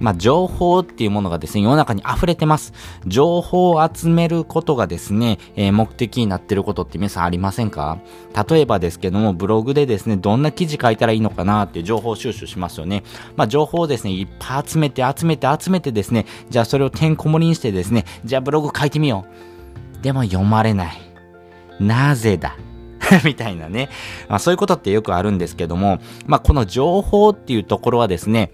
まあ、情報っていうものがですね、世の中に溢れてます。情報を集めることがですね、えー、目的になってることって皆さんありませんか？例えばですけども、ブログでですね、どんな記事書いたらいいのかなっていう情報収集しますよね。まあ、情報をですね、いっぱい集めて集めて集めてですね、じゃあそれをてんこ盛りにしてですね、じゃあブログ書いてみよう。でも読まれない。なぜだ？みたいなね。まあ、そういうことってよくあるんですけども、まあ、この情報っていうところはですね、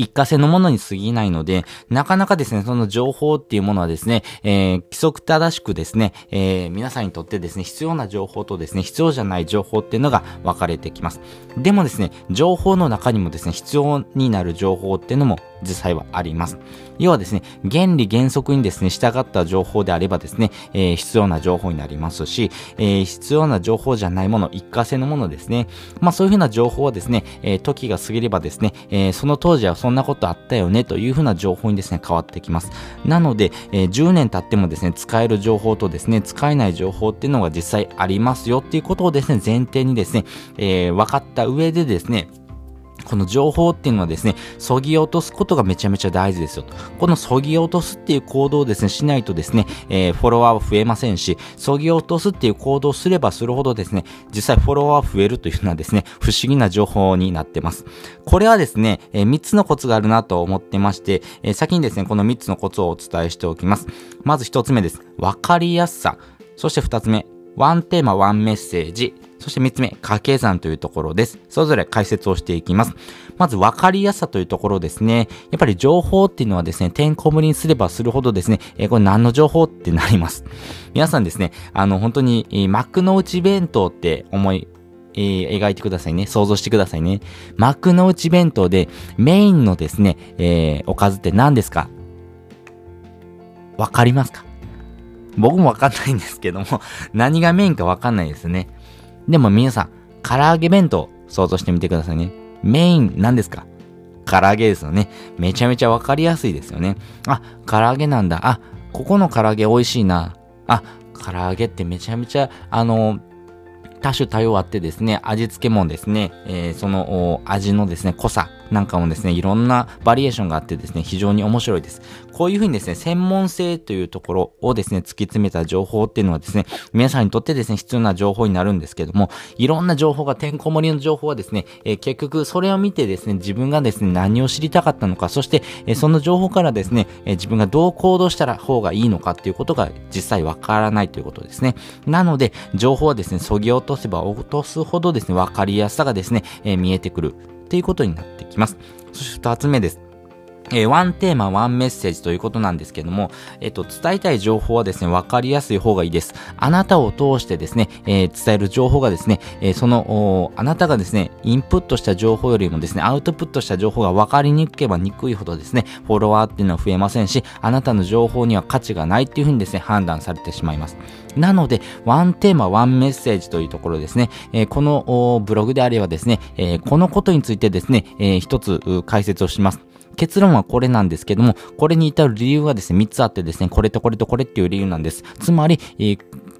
一過性のものに過ぎないので、なかなかですね、その情報っていうものはですね、えー、規則正しくですね、えー、皆さんにとってですね、必要な情報とですね、必要じゃない情報っていうのが分かれてきます。でもですね、情報の中にもですね、必要になる情報っていうのも実際はあります。要はですね、原理原則にですね、従った情報であればですね、えー、必要な情報になりますし、えー、必要な情報じゃないもの、一過性のものですね。まあそういうふうな情報はですね、えー、時が過ぎればですね、えその当時はそのんなことあったよねというふうな情報にですね、変わってきます。なので、え10年経ってもですね、使える情報とですね、使えない情報っていうのが実際ありますよっていうことをですね、前提にですね、え分かった上でですね、この情報っていうのはですね、そぎ落とすことがめちゃめちゃ大事ですよと。このそぎ落とすっていう行動をですね、しないとですね、えー、フォロワーは増えませんし、そぎ落とすっていう行動をすればするほどですね、実際フォロワー増えるというのはですね、不思議な情報になってます。これはですね、えー、3つのコツがあるなと思ってまして、えー、先にですね、この3つのコツをお伝えしておきます。まず1つ目です。わかりやすさ。そして2つ目、ワンテーマ、ワンメッセージ。そして3つ目、掛け算というところです。それぞれ解説をしていきます。まず分かりやすさというところですね。やっぱり情報っていうのはですね、てんこ盛りにすればするほどですね、えー、これ何の情報ってなります。皆さんですね、あの本当に、えー、幕の内弁当って思い、えー、描いてくださいね。想像してくださいね。幕の内弁当でメインのですね、えー、おかずって何ですか？わかりますか？僕もわかんないんですけども、何がメインかわかんないですね。でも皆さん、唐揚げ弁当想像してみてくださいね。メイン何ですか？唐揚げですよね。めちゃめちゃわかりやすいですよね。あ、唐揚げなんだ。あ、ここの唐揚げ美味しいな。あ、唐揚げってめちゃめちゃ、あの、多種多様あってですね、味付けもですね、えー、その味のですね、濃さなんかもですね、いろんなバリエーションがあってですね、非常に面白いです。こういうふうにですね、専門性というところをですね、突き詰めた情報っていうのはですね、皆さんにとってですね、必要な情報になるんですけども、いろんな情報が、てんこ盛りの情報はですね、えー、結局それを見てですね、自分がですね、何を知りたかったのか、そして、えー、その情報からですね、えー、自分がどう行動したら方がいいのかっていうことが実際わからないということですね。なので、情報はですね、そぎ落とせば落とすほどですね、わかりやすさがですね、え見えてくるっていうことになってきます。そして二つ目です。えー、ワンテーマ、ワンメッセージということなんですけども、えっ、と、伝えたい情報はですね、わかりやすい方がいいです。あなたを通してですね、えー、伝える情報がですね、えー、その、あなたがですね、インプットした情報よりもですね、アウトプットした情報がわかりにくければにくいほどですね、フォロワーっていうのは増えませんし、あなたの情報には価値がないっていうふうにですね、判断されてしまいます。なので、ワンテーマ、ワンメッセージというところですね、えー、このブログであればですね、えー、このことについてですね、えー、一つ解説をします。結論はこれなんですけども、これに至る理由はですね、3つあってですね、これとこれとこれっていう理由なんです。つまり、えー、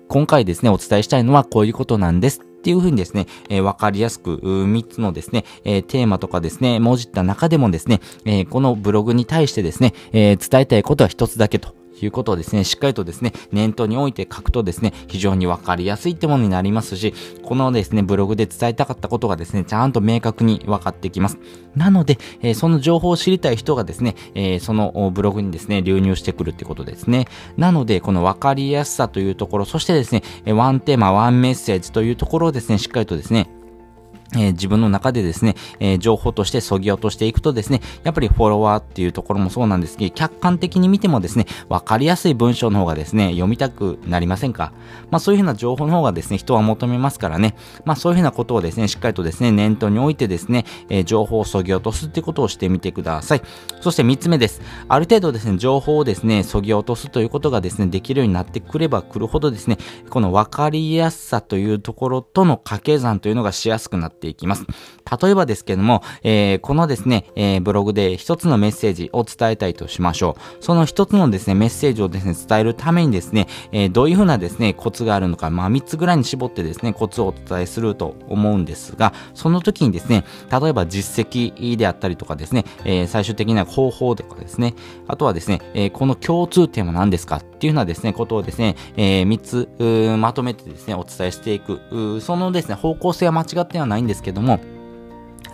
今回ですね、お伝えしたいのはこういうことなんです。っていうふうにですね、えー、わかりやすく、3つのですね、えー、テーマとかですね、文字った中でもですね、えー、このブログに対してですね、え伝えたいことは1つだけということをですね、しっかりとですね、念頭に置いて書くとですね、非常にわかりやすいってものになりますし、このですね、ブログで伝えたかったことがですね、ちゃんと明確に分かってきます。なので、えー、その情報を知りたい人がですね、えー、そのブログにですね、流入してくるってことですね。なので、この分かりやすさというところ、そしてですね、ワンテーマ、ワンメッセージというところをですね、しっかりとですね、え、自分の中でですね、え、情報として削ぎ落としていくとですね、やっぱりフォロワーっていうところもそうなんですけど、客観的に見てもですね、わかりやすい文章の方がですね、読みたくなりませんか？まあそういうふうな情報の方がですね、人は求めますからね、まあそういうふうなことをですね、しっかりとですね、念頭に置いてですね、え、情報を削ぎ落とすってことをしてみてください。そして3つ目です。ある程度ですね、情報をですね、削ぎ落とすということがですね、できるようになってくればくるほどですね、このわかりやすさというところとの掛け算というのがしやすくなってていきます。例えばですけども、えー、このですね、えー、ブログで一つのメッセージを伝えたいとしましょう。その一つのですね、メッセージをですね、伝えるためにですね、えー、どういうふうなですね、コツがあるのか、まあ3つぐらいに絞ってですね、コツをお伝えすると思うんですが、その時にですね、例えば実績であったりとかですね、え、最終的な方法とかですね、あとはですね、え、この共通点は何ですかっていうようなですね、ことをですね、えー、3つまとめてですね、お伝えしていく、そのですね、方向性は間違ってはないんですけども、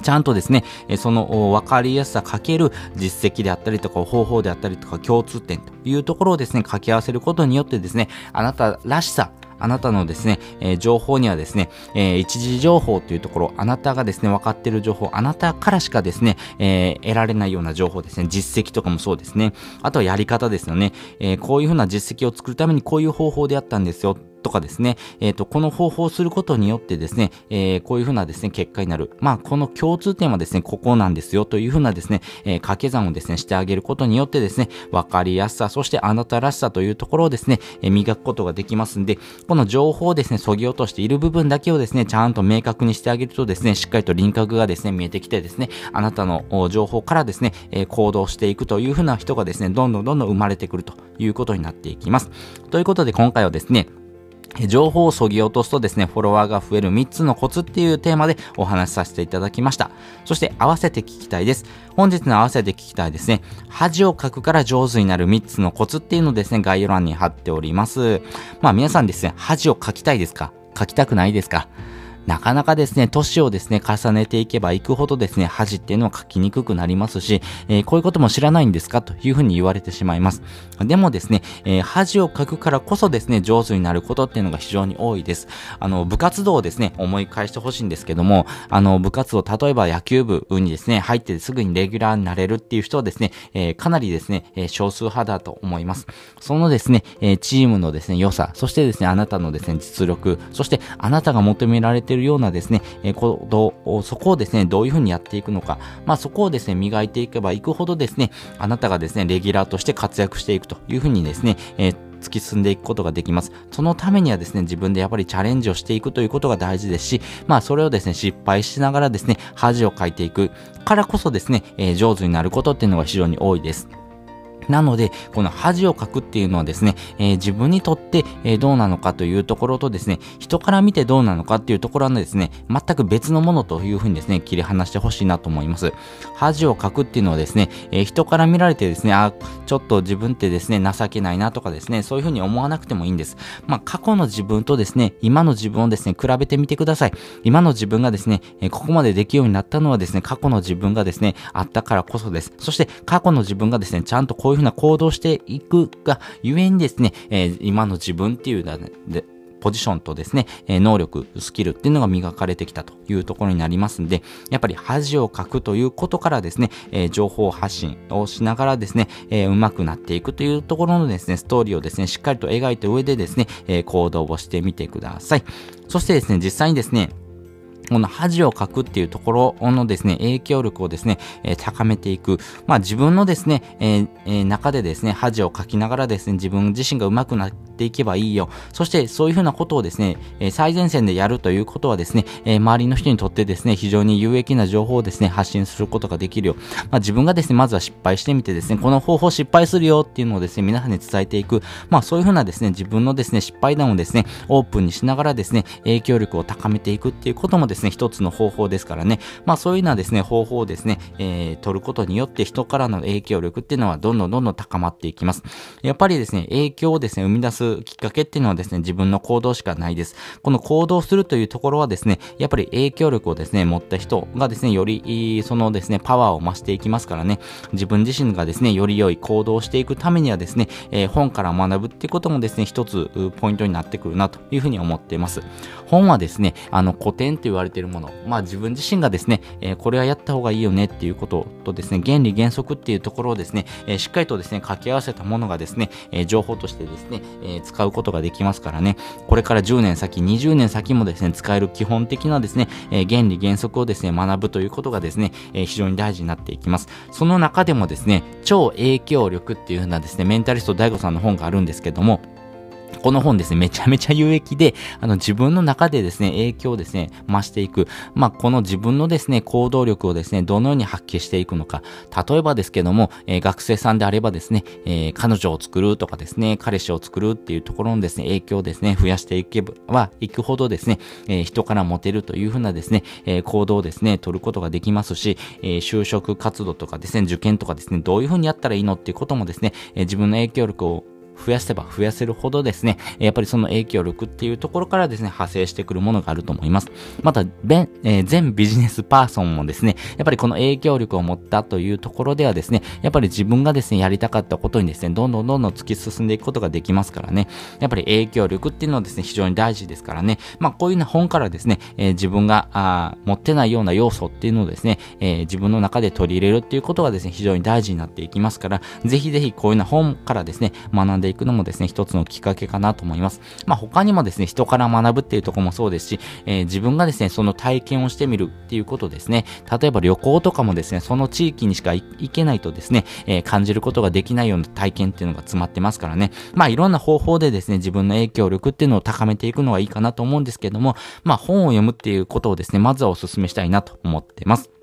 ちゃんとですね、その分かりやすさかける実績であったりとか方法であったりとか共通点というところをですね、掛け合わせることによってですね、あなたらしさ、あなたのですね、えー、情報にはですね、えー、一時情報というところ、あなたがですね、分かってる情報、あなたからしかですね、えー、得られないような情報ですね、実績とかもそうですね。あとはやり方ですよね。えこういうふうな実績を作るためにこういう方法でやったんですよ。とかですね、えっ、ー、と、この方法をすることによってですね、えー、こういうふうなですね、結果になる。まあ、この共通点はですね、ここなんですよというふうなですね、えー、掛け算をですね、してあげることによってですね、わかりやすさ、そしてあなたらしさというところをですね、え、磨くことができますんで、この情報をですね、そぎ落としている部分だけをですね、ちゃんと明確にしてあげるとですね、しっかりと輪郭がですね、見えてきてですね、あなたの情報からですね、え、行動していくというふうな人がですね、どんどんどんどん生まれてくるということになっていきます。ということで今回はですね、情報を削ぎ落とすとですね、フォロワーが増える3つのコツっていうテーマでお話しさせていただきました。そして合わせて聞きたいです。本日の合わせて聞きたいですね、恥をかくから上手になる3つのコツっていうのをですね、概要欄に貼っております。まあ皆さんですね、恥をかきたいですか？書きたくないですか？なかなかですね、年をですね、重ねていけばいくほどですね、恥っていうのは書きにくくなりますし、えー、こういうことも知らないんですか？というふうに言われてしまいます。でもですね、えー、恥を書くからこそですね、上手になることっていうのが非常に多いです。あの、部活動をですね、思い返してほしいんですけども、あの、部活動、例えば野球部にですね、入ってすぐにレギュラーになれるっていう人はですね、えー、かなりですね、え少数派だと思います。そのですね、えチームのですね、良さ、そしてですね、あなたのですね、実力、そしてあなたが求められているるようなですね、え、行動、そこをですね、どういうふうにやっていくのか、まあそこをですね、磨いていけばいくほどですね、あなたがですね、レギュラーとして活躍していくというふうにですね、えー突き進んでいくことができます。そのためにはですね、自分でやっぱりチャレンジをしていくということが大事ですし、まあそれをですね、失敗しながらですね、恥をかいていくからこそですね、えー、上手になることっていうのが非常に多いです。なので、この恥をかくっていうのはですね、えー、自分にとって、えー、どうなのかというところとですね、人から見てどうなのかっていうところはですね、全く別のものというふうにですね、切り離してほしいなと思います。恥をかくっていうのはですね、えー、人から見られてですね、あ、ちょっと自分ってですね、情けないなとかですね、そういうふうに思わなくてもいいんです。まあ、過去の自分とですね、今の自分をですね、比べてみてください。今の自分がですね、えここまでできるようになったのはですね、過去の自分がですね、あったからこそです。そして、過去の自分がですね、ちゃんとこういういうふうな行動していくがゆえにですね、えー、今の自分っていうので、ポジションとですね、え能力、スキルっていうのが磨かれてきたというところになりますんで、やっぱり恥をかくということからですね、え情報発信をしながらですね、えー、上手くなっていくというところのですね、ストーリーをですね、しっかりと描いた上でですね、え行動をしてみてください。そしてですね、実際にですね、この恥をかくっていうところのですね、影響力をですね、えー、高めていく。まあ自分のですね、えーえー、中でですね、恥をかきながらですね、自分自身が上手くなっていけばいいよ。そしてそういうふうなことをですね、え、最前線でやるということはですね、え、周りの人にとってですね、非常に有益な情報をですね、発信することができるよ。まあ自分がですね、まずは失敗してみてですね、この方法失敗するよっていうのをですね、皆さんに伝えていく。まあそういうふうなですね、自分のですね、失敗談をですね、オープンにしながらですね、影響力を高めていくっていうこともですね、ですね一つの方法ですからね。まあそういうようなですね、方法をですね、えー、取ることによって人からの影響力っていうのはどんどんどんどん高まっていきます。やっぱりですね、影響をですね、生み出すすきっかけっていうのはですね、自分の行動しかないです。この行動するというところはですね、やっぱり影響力をですね、持った人がですね、より、そのですね、パワーを増していきますからね、自分自身がですね、より良い行動をしていくためにはですね、えー、本から学ぶっていうこともですね、一つポイントになってくるなというふうに思っています。本はですね、あの古典と言われれているもの、まあ自分自身がですね、えー、これはやった方がいいよねっていうこととですね、原理原則っていうところをですね、えー、しっかりとですね、掛け合わせたものがですね、えー、情報としてですね、え使うことができますからね、これから10年先、20年先もですね、使える基本的なですね、え原理原則をですね、学ぶということがですね、え非常に大事になっていきます。その中でもですね、超影響力っていうふうなですね、メンタリスト DAIGO さんの本があるんですけども、この本ですね、めちゃめちゃ有益で、あの、自分の中でですね、影響をですね、増していく。まあ、この自分のですね、行動力をですね、どのように発揮していくのか。例えばですけども、えー、学生さんであればですね、えー、彼女を作るとかですね、彼氏を作るっていうところのですね、影響をですね、増やしていけば、いくほどですね、えー、人からモテるというふうなですね、え行動をですね、取ることができますし、え就職活動とかですね、受験とかですね、どういうふうにやったらいいのっていうこともですね、え自分の影響力を増やせば増やせるほどですね、やっぱりその影響力っていうところからですね、派生してくるものがあると思います。また、えー、全ビジネスパーソンもですね、やっぱりこの影響力を持ったというところではですね、やっぱり自分がですね、やりたかったことにですね、どんどんどんどん突き進んでいくことができますからね、やっぱり影響力っていうのはですね、非常に大事ですからね、まあこういうような本からですね、えー、自分があ持ってないような要素っていうのをですね、えー、自分の中で取り入れるっていうことがですね、非常に大事になっていきますから、ぜひぜひこういうような本からですね、学んでいくのもですね、一つのきっかけかなと思います。まあ、他にもですね、人から学ぶっていうところもそうですし、えー、自分がですね、その体験をしてみるっていうことですね。例えば旅行とかもですね、その地域にしか行けないとですね、えー、感じることができないような体験っていうのが詰まってますからね。まあ、いろんな方法でですね、自分の影響力っていうのを高めていくのがいいかなと思うんですけども、まあ、本を読むっていうことをですね、まずはお勧めしたいなと思ってます。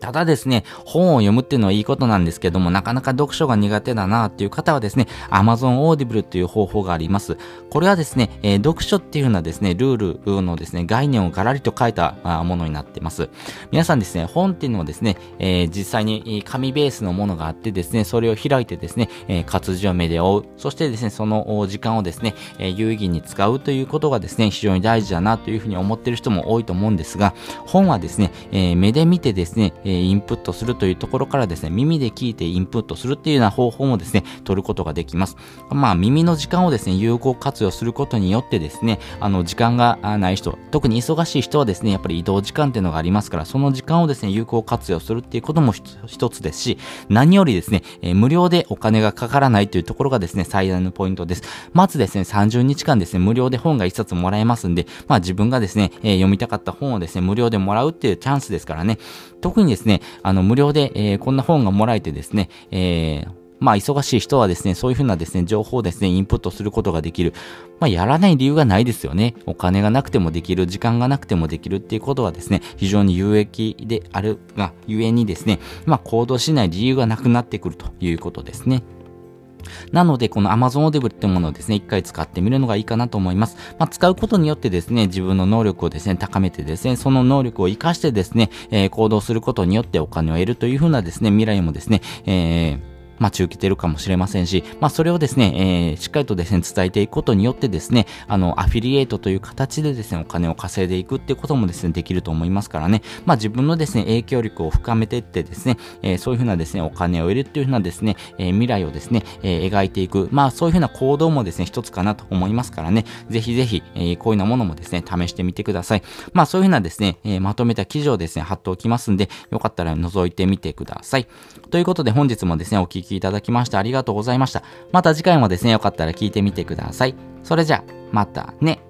ただですね、本を読むっていうのはいいことなんですけども、なかなか読書が苦手だなっていう方はですね、Amazon Audible っていう方法があります。これはですね、えー、読書っていうようなですね、ルールのですね、概念をガラリと書いたものになってます。皆さんですね、本っていうのはですね、えー、実際に紙ベースのものがあってですね、それを開いてですね、えー、活字を目で追う。そしてですね、その時間をですね、え有意義に使うということがですね、非常に大事だなというふうに思ってる人も多いと思うんですが、本はですね、え目で見てですね、えインプットするというところからですね、耳で聞いてインプットするっていうような方法もですね、取ることができます。まあ、耳の時間をですね、有効活用することによってですね、あの、時間がない人、特に忙しい人はですね、やっぱり移動時間っていうのがありますから、その時間をですね、有効活用するっていうことも一つですし、何よりですね、えー、無料でお金がかからないというところがですね、最大のポイントです。まずですね、30日間ですね、無料で本が1冊もらえますんで、まあ自分がですね、えー、読みたかった本をですね、無料でもらうっていうチャンスですからね、特にですね、あの、無料で、えー、こんな本がもらえてですね、えー、まあ、忙しい人はですね、そういうふうなですね、情報をですね、インプットすることができる。まあ、やらない理由がないですよね。お金がなくてもできる、時間がなくてもできるっていうことはですね、非常に有益であるが、ゆえにですね、まあ、行動しない理由がなくなってくるということですね。なので、この Amazon Audible ってものをですね、一回使ってみるのがいいかなと思います。まあ、使うことによってですね、自分の能力をですね、高めてですね、その能力を活かしてですね、えー、行動することによってお金を得るというふうなですね、未来もですね、えーまあ、中期てるかもしれませんし、まあ、それをですね、えー、しっかりとですね、伝えていくことによってですね、あの、アフィリエイトという形でですね、お金を稼いでいくっていうこともですね、できると思いますからね、まあ、自分のですね、影響力を深めていってですね、えー、そういうふうなですね、お金を得るっていうふうなですね、えー、未来をですね、えー、描いていく、まあ、そういうふうな行動もですね、一つかなと思いますからね、ぜひぜひ、えー、こういうようなものもですね、試してみてください。まあ、そういうふうなですね、えー、まとめた記事をですね、貼っておきますんで、よかったら覗いてみてください。ということで、本日もですね、お聞きいただきましてありがとうございました。また次回もですね、よかったら聞いてみてください。それじゃ、またね。